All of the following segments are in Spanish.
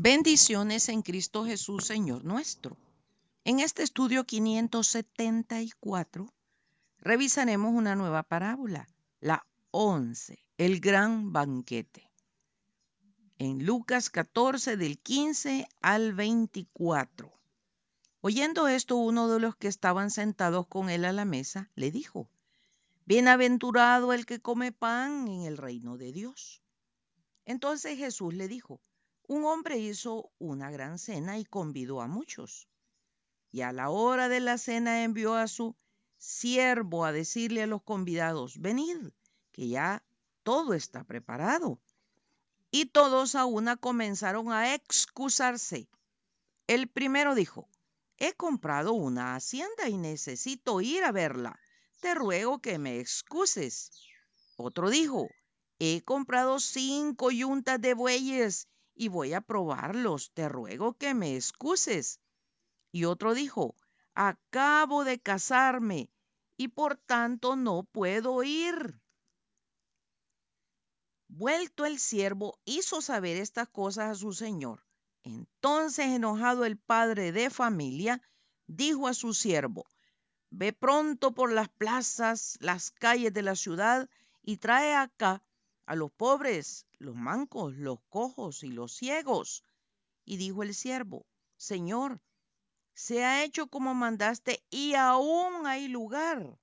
Bendiciones en Cristo Jesús, Señor nuestro. En este estudio 574 revisaremos una nueva parábola, la 11, el gran banquete. En Lucas 14 del 15 al 24. Oyendo esto, uno de los que estaban sentados con él a la mesa le dijo, Bienaventurado el que come pan en el reino de Dios. Entonces Jesús le dijo, un hombre hizo una gran cena y convidó a muchos. Y a la hora de la cena envió a su siervo a decirle a los convidados, venid, que ya todo está preparado. Y todos a una comenzaron a excusarse. El primero dijo, he comprado una hacienda y necesito ir a verla. Te ruego que me excuses. Otro dijo, he comprado cinco yuntas de bueyes y voy a probarlos. Te ruego que me excuses. Y otro dijo, acabo de casarme y por tanto no puedo ir. Vuelto el siervo hizo saber estas cosas a su señor. Entonces enojado el padre de familia dijo a su siervo, ve pronto por las plazas, las calles de la ciudad y trae acá a los pobres, los mancos, los cojos y los ciegos. Y dijo el siervo, Señor, se ha hecho como mandaste y aún hay lugar.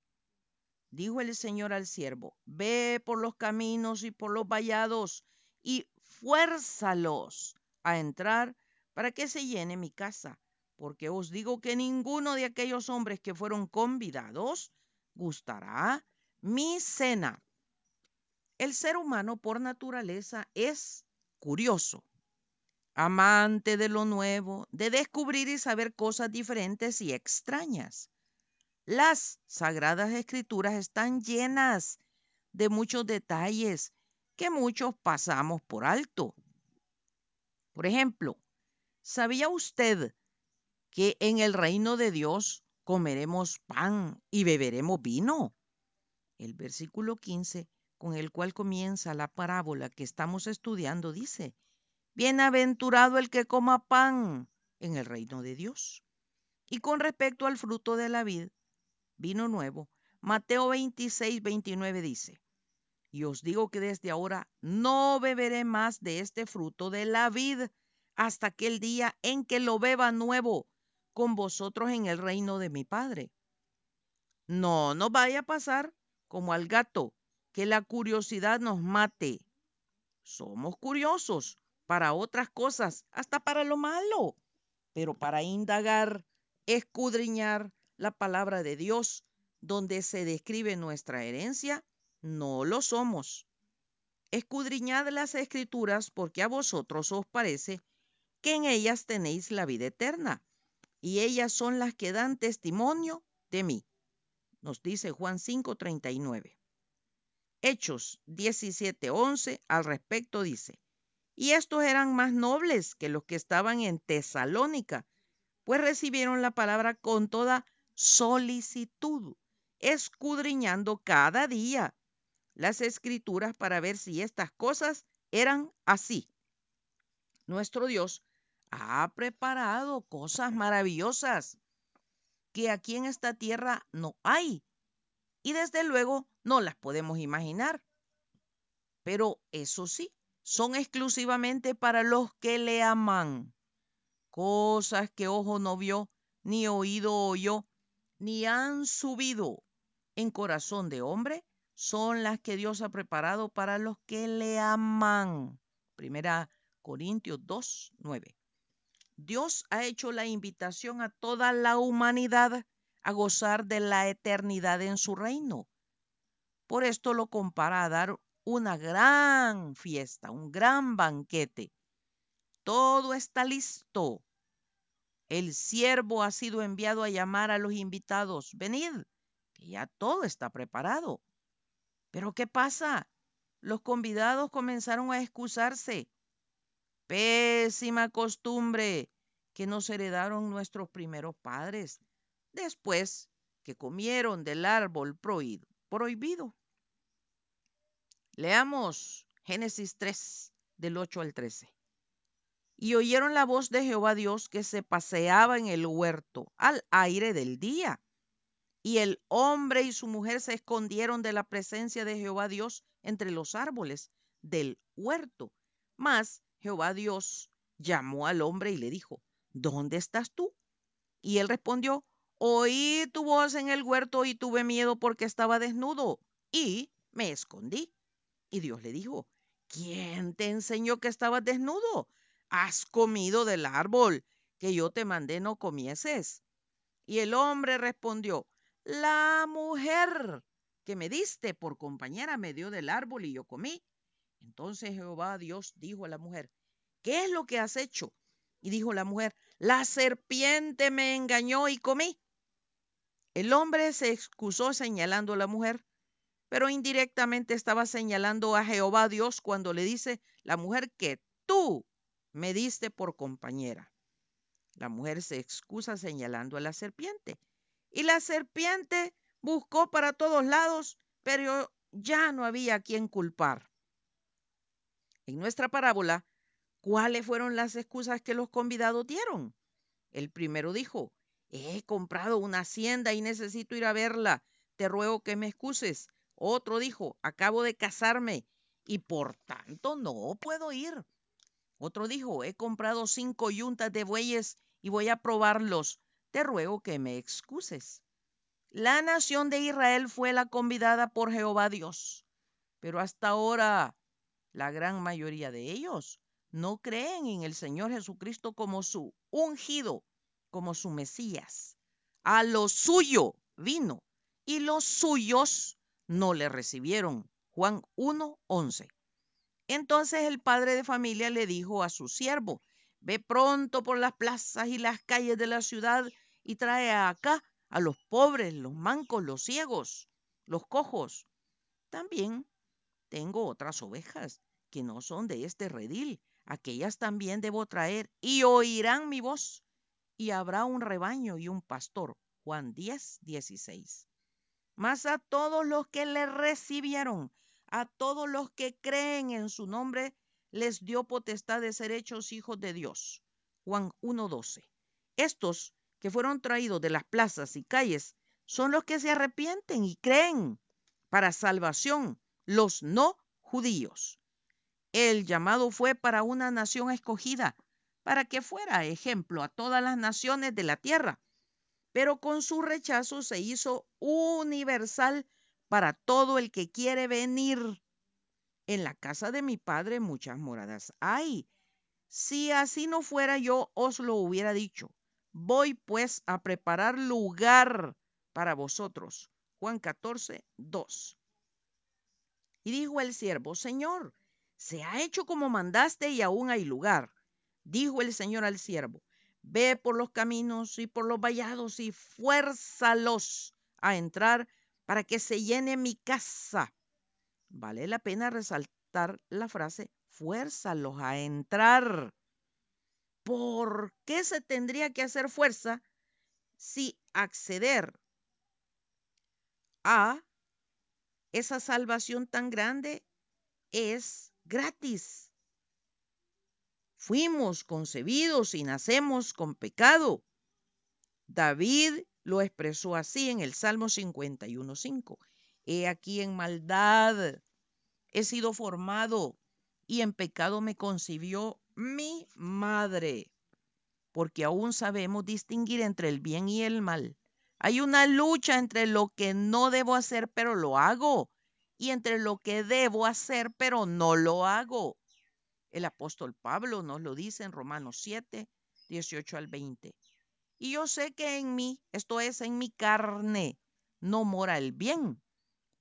Dijo el Señor al siervo, ve por los caminos y por los vallados y fuérzalos a entrar para que se llene mi casa, porque os digo que ninguno de aquellos hombres que fueron convidados gustará mi cena. El ser humano por naturaleza es curioso, amante de lo nuevo, de descubrir y saber cosas diferentes y extrañas. Las sagradas escrituras están llenas de muchos detalles que muchos pasamos por alto. Por ejemplo, ¿sabía usted que en el reino de Dios comeremos pan y beberemos vino? El versículo 15 con el cual comienza la parábola que estamos estudiando, dice, Bienaventurado el que coma pan en el reino de Dios. Y con respecto al fruto de la vid, vino nuevo, Mateo 26, 29 dice, y os digo que desde ahora no beberé más de este fruto de la vid hasta aquel día en que lo beba nuevo con vosotros en el reino de mi Padre. No no vaya a pasar como al gato que la curiosidad nos mate. Somos curiosos para otras cosas, hasta para lo malo, pero para indagar, escudriñar la palabra de Dios, donde se describe nuestra herencia, no lo somos. Escudriñad las escrituras porque a vosotros os parece que en ellas tenéis la vida eterna, y ellas son las que dan testimonio de mí. Nos dice Juan 5:39. Hechos 17:11 al respecto dice, y estos eran más nobles que los que estaban en Tesalónica, pues recibieron la palabra con toda solicitud, escudriñando cada día las escrituras para ver si estas cosas eran así. Nuestro Dios ha preparado cosas maravillosas que aquí en esta tierra no hay y desde luego no las podemos imaginar. Pero eso sí, son exclusivamente para los que le aman. Cosas que ojo no vio, ni oído oyó, ni han subido en corazón de hombre, son las que Dios ha preparado para los que le aman. Primera Corintios 2, 9. Dios ha hecho la invitación a toda la humanidad a gozar de la eternidad en su reino. Por esto lo compara a dar una gran fiesta, un gran banquete. Todo está listo. El siervo ha sido enviado a llamar a los invitados. Venid, que ya todo está preparado. Pero ¿qué pasa? Los convidados comenzaron a excusarse. Pésima costumbre que nos heredaron nuestros primeros padres después que comieron del árbol prohibido. Leamos Génesis 3 del 8 al 13. y oyeron la voz de Jehová Dios que se paseaba en el huerto al aire del día. Y el hombre y su mujer se escondieron de la presencia de Jehová Dios entre los árboles del huerto. Mas Jehová Dios llamó al hombre y le dijo, ¿dónde estás tú? Y él respondió, oí tu voz en el huerto y tuve miedo porque estaba desnudo y me escondí. Y Dios le dijo, ¿quién te enseñó que estabas desnudo? ¿Has comido del árbol que yo te mandé no comieses? Y el hombre respondió, la mujer que me diste por compañera me dio del árbol y yo comí. Entonces Jehová Dios dijo a la mujer, ¿qué es lo que has hecho? Y dijo la mujer, la serpiente me engañó y comí. El hombre se excusó señalando a la mujer, pero indirectamente estaba señalando a Jehová Dios cuando le dice, la mujer que tú me diste por compañera. La mujer se excusa señalando a la serpiente. Y la serpiente buscó para todos lados, pero ya no había quien culpar. En nuestra parábola, ¿cuáles fueron las excusas que los convidados dieron? El primero dijo, he comprado una hacienda y necesito ir a verla. Te ruego que me excuses. Otro dijo, acabo de casarme y por tanto no puedo ir. Otro dijo, he comprado cinco yuntas de bueyes y voy a probarlos. Te ruego que me excuses. La nación de Israel fue la convidada por Jehová Dios, pero hasta ahora la gran mayoría de ellos no creen en el Señor Jesucristo como su ungido, como su Mesías. A lo suyo vino y los suyos no le recibieron. Juan 1:11. Entonces el padre de familia le dijo a su siervo, ve pronto por las plazas y las calles de la ciudad y trae acá a los pobres, los mancos, los ciegos, los cojos. También tengo otras ovejas que no son de este redil. Aquellas también debo traer y oirán mi voz. Y habrá un rebaño y un pastor. Juan 10, 16. Mas a todos los que le recibieron, a todos los que creen en su nombre, les dio potestad de ser hechos hijos de Dios. Juan 1.12. Estos que fueron traídos de las plazas y calles son los que se arrepienten y creen para salvación, los no judíos. El llamado fue para una nación escogida, para que fuera ejemplo a todas las naciones de la tierra, pero con su rechazo se hizo universal para todo el que quiere venir. En la casa de mi padre muchas moradas hay. Si así no fuera yo os lo hubiera dicho. Voy pues a preparar lugar para vosotros. Juan 14, 2. Y dijo el siervo, Señor, se ha hecho como mandaste y aún hay lugar. Dijo el Señor al siervo, ve por los caminos y por los vallados y fuérzalos a entrar para que se llene mi casa. Vale la pena resaltar la frase, fuérzalos a entrar. ¿Por qué se tendría que hacer fuerza si acceder a esa salvación tan grande es gratis? Fuimos concebidos y nacemos con pecado. David lo expresó así en el Salmo 51.5. He aquí en maldad he sido formado y en pecado me concibió mi madre, porque aún sabemos distinguir entre el bien y el mal. Hay una lucha entre lo que no debo hacer, pero lo hago, y entre lo que debo hacer, pero no lo hago. El apóstol Pablo nos lo dice en Romanos 7, 18 al 20. Y yo sé que en mí, esto es, en mi carne, no mora el bien,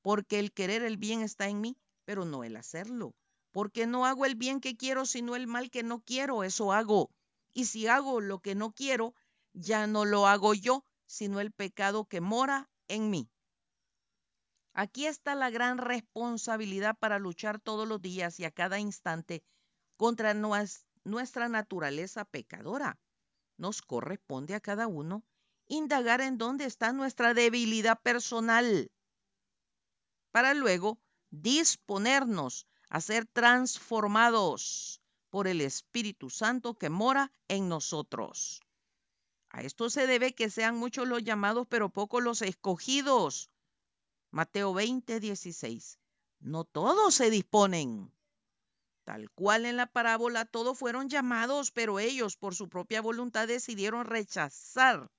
porque el querer el bien está en mí, pero no el hacerlo. Porque no hago el bien que quiero, sino el mal que no quiero, eso hago. Y si hago lo que no quiero, ya no lo hago yo, sino el pecado que mora en mí. Aquí está la gran responsabilidad para luchar todos los días y a cada instante contra nuestra naturaleza pecadora nos corresponde a cada uno indagar en dónde está nuestra debilidad personal para luego disponernos a ser transformados por el Espíritu Santo que mora en nosotros. A esto se debe que sean muchos los llamados, pero pocos los escogidos. Mateo 20, 16. No todos se disponen. Tal cual en la parábola, todos fueron llamados, pero ellos por su propia voluntad decidieron rechazar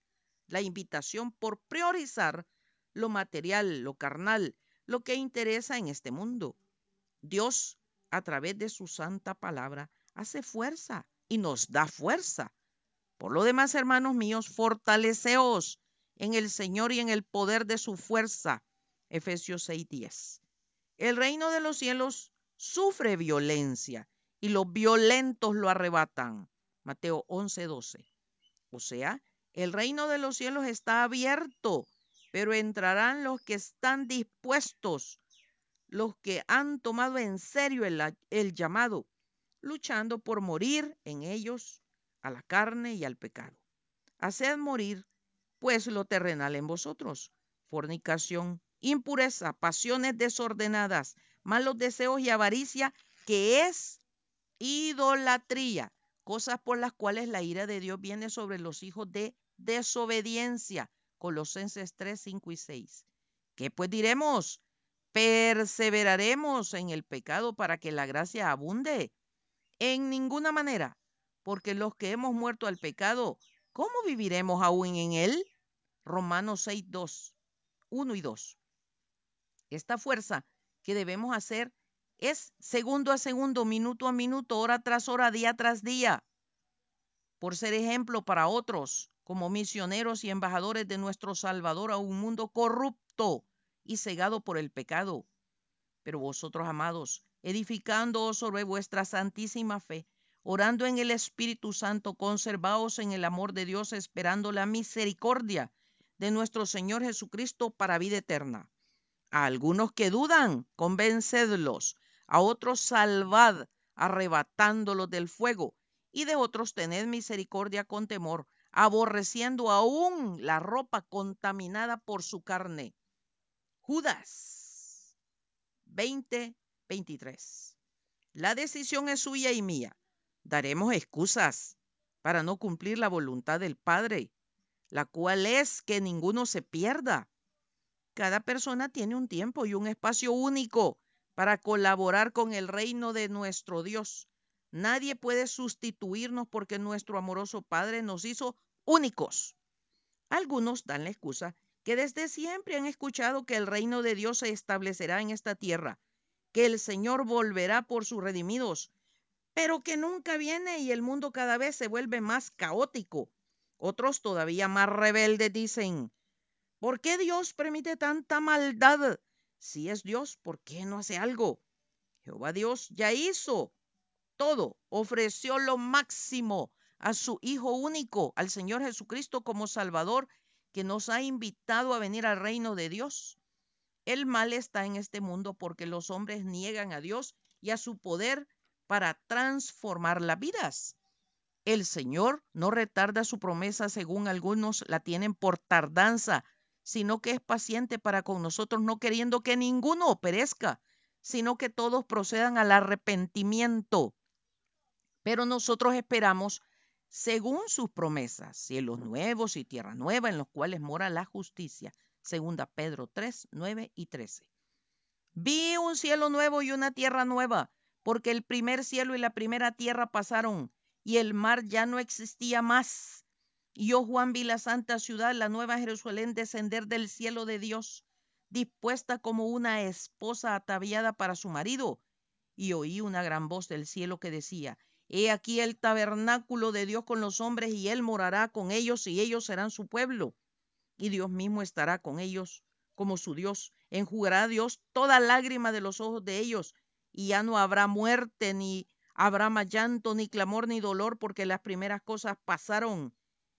la invitación por priorizar lo material, lo carnal, lo que interesa en este mundo. Dios, a través de su santa palabra, hace fuerza y nos da fuerza. Por lo demás, hermanos míos, fortaleceos en el Señor y en el poder de su fuerza. Efesios 6:10. El reino de los cielos sufre violencia y los violentos lo arrebatan. Mateo 11:12. O sea, el reino de los cielos está abierto, pero entrarán los que están dispuestos, los que han tomado en serio el, el llamado, luchando por morir en ellos a la carne y al pecado. Haced morir, pues, lo terrenal en vosotros, fornicación, impureza, pasiones desordenadas, malos deseos y avaricia, que es idolatría, cosas por las cuales la ira de Dios viene sobre los hijos de desobediencia. Colosenses 3, 5 y 6. ¿Qué pues diremos? ¿Perseveraremos en el pecado para que la gracia abunde? En ninguna manera, porque los que hemos muerto al pecado, ¿cómo viviremos aún en él? Romanos 6, 2, 1 y 2. Esta fuerza que debemos hacer es segundo a segundo, minuto a minuto, hora tras hora, día tras día, por ser ejemplo para otros, como misioneros y embajadores de nuestro Salvador a un mundo corrupto y cegado por el pecado. Pero vosotros, amados, edificándoos sobre vuestra santísima fe, orando en el Espíritu Santo, conservaos en el amor de Dios, esperando la misericordia de nuestro Señor Jesucristo para vida eterna. A algunos que dudan, convencedlos, a otros salvad, arrebatándolos del fuego, y de otros tened misericordia con temor, aborreciendo aún la ropa contaminada por su carne. Judas 20, 23. La decisión es suya y mía. Daremos excusas para no cumplir la voluntad del Padre, la cual es que ninguno se pierda. Cada persona tiene un tiempo y un espacio único para colaborar con el reino de nuestro Dios. Nadie puede sustituirnos porque nuestro amoroso Padre nos hizo únicos. Algunos dan la excusa que desde siempre han escuchado que el reino de Dios se establecerá en esta tierra, que el Señor volverá por sus redimidos, pero que nunca viene y el mundo cada vez se vuelve más caótico. Otros todavía más rebeldes dicen, ¿por qué Dios permite tanta maldad? Si es Dios, ¿por qué no hace algo? Jehová Dios ya hizo todo, ofreció lo máximo a su Hijo único, al Señor Jesucristo como Salvador, que nos ha invitado a venir al reino de Dios. El mal está en este mundo porque los hombres niegan a Dios y a su poder para transformar las vidas. El Señor no retarda su promesa según algunos la tienen por tardanza, sino que es paciente para con nosotros, no queriendo que ninguno perezca, sino que todos procedan al arrepentimiento. Pero nosotros esperamos según sus promesas, cielos nuevos y tierra nueva en los cuales mora la justicia. Segunda Pedro 3, 9 y 13. Vi un cielo nuevo y una tierra nueva, porque el primer cielo y la primera tierra pasaron, y el mar ya no existía más. Y yo, Juan, vi la santa ciudad, la nueva Jerusalén, descender del cielo de Dios, dispuesta como una esposa ataviada para su marido. Y oí una gran voz del cielo que decía, He aquí el tabernáculo de Dios con los hombres y Él morará con ellos y ellos serán su pueblo. Y Dios mismo estará con ellos como su Dios. Enjugará a Dios toda lágrima de los ojos de ellos y ya no habrá muerte, ni habrá más llanto, ni clamor, ni dolor, porque las primeras cosas pasaron.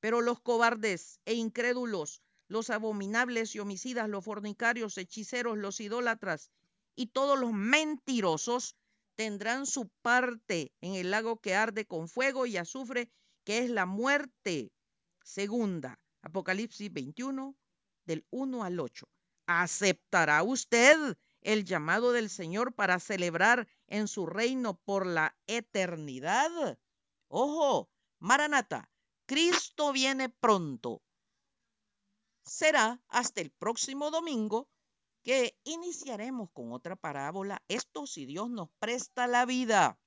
Pero los cobardes e incrédulos, los abominables y homicidas, los fornicarios, hechiceros, los idólatras y todos los mentirosos tendrán su parte en el lago que arde con fuego y azufre, que es la muerte segunda. Apocalipsis 21, del 1 al 8. ¿Aceptará usted el llamado del Señor para celebrar en su reino por la eternidad? Ojo, Maranata, Cristo viene pronto. Será hasta el próximo domingo que iniciaremos con otra parábola. Esto si Dios nos presta la vida.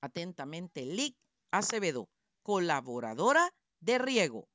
Atentamente, Lic Acevedo, colaboradora de Riego.